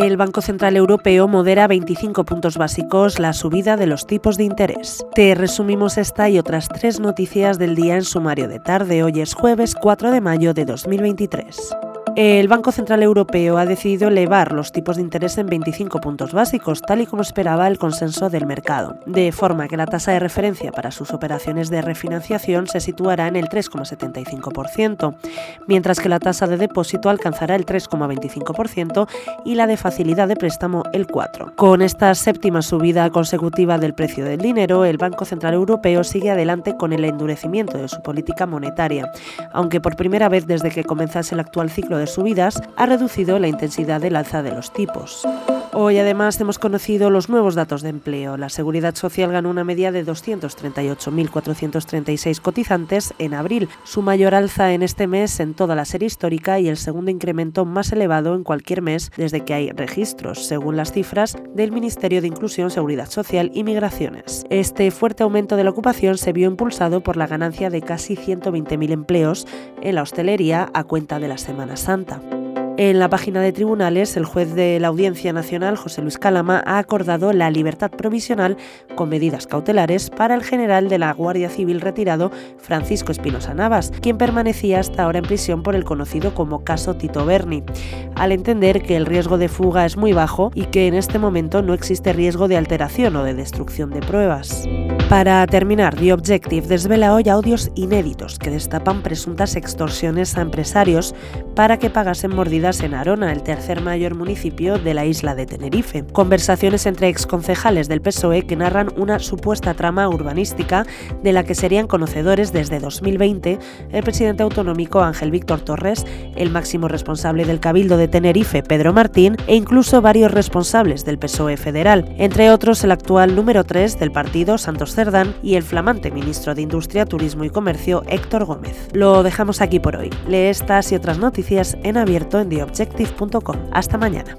El Banco Central Europeo modera 25 puntos básicos la subida de los tipos de interés. Te resumimos esta y otras tres noticias del día en sumario de tarde. Hoy es jueves 4 de mayo de 2023. El Banco Central Europeo ha decidido elevar los tipos de interés en 25 puntos básicos, tal y como esperaba el consenso del mercado, de forma que la tasa de referencia para sus operaciones de refinanciación se situará en el 3,75%, mientras que la tasa de depósito alcanzará el 3,25% y la de facilidad de préstamo el 4%. Con esta séptima subida consecutiva del precio del dinero, el Banco Central Europeo sigue adelante con el endurecimiento de su política monetaria, aunque por primera vez desde que comenzase el actual ciclo de subidas ha reducido la intensidad del alza de los tipos. Hoy además hemos conocido los nuevos datos de empleo. La Seguridad Social ganó una media de 238.436 cotizantes en abril, su mayor alza en este mes en toda la serie histórica y el segundo incremento más elevado en cualquier mes desde que hay registros, según las cifras del Ministerio de Inclusión, Seguridad Social y Migraciones. Este fuerte aumento de la ocupación se vio impulsado por la ganancia de casi 120.000 empleos en la hostelería a cuenta de la Semana Santa. En la página de tribunales, el juez de la Audiencia Nacional, José Luis Calama, ha acordado la libertad provisional con medidas cautelares para el general de la Guardia Civil retirado, Francisco Espinosa Navas, quien permanecía hasta ahora en prisión por el conocido como caso Tito Berni, al entender que el riesgo de fuga es muy bajo y que en este momento no existe riesgo de alteración o de destrucción de pruebas. Para terminar, The Objective desvela hoy audios inéditos que destapan presuntas extorsiones a empresarios para que pagasen mordidas en Arona, el tercer mayor municipio de la isla de Tenerife. Conversaciones entre exconcejales del PSOE que narran una supuesta trama urbanística de la que serían conocedores desde 2020 el presidente autonómico Ángel Víctor Torres, el máximo responsable del Cabildo de Tenerife Pedro Martín e incluso varios responsables del PSOE federal, entre otros el actual número 3 del partido Santos Y el flamante ministro de Industria, Turismo y Comercio Héctor Gómez. Lo dejamos aquí por hoy. Lee estas y otras noticias en abierto en objective.com. Hasta mañana.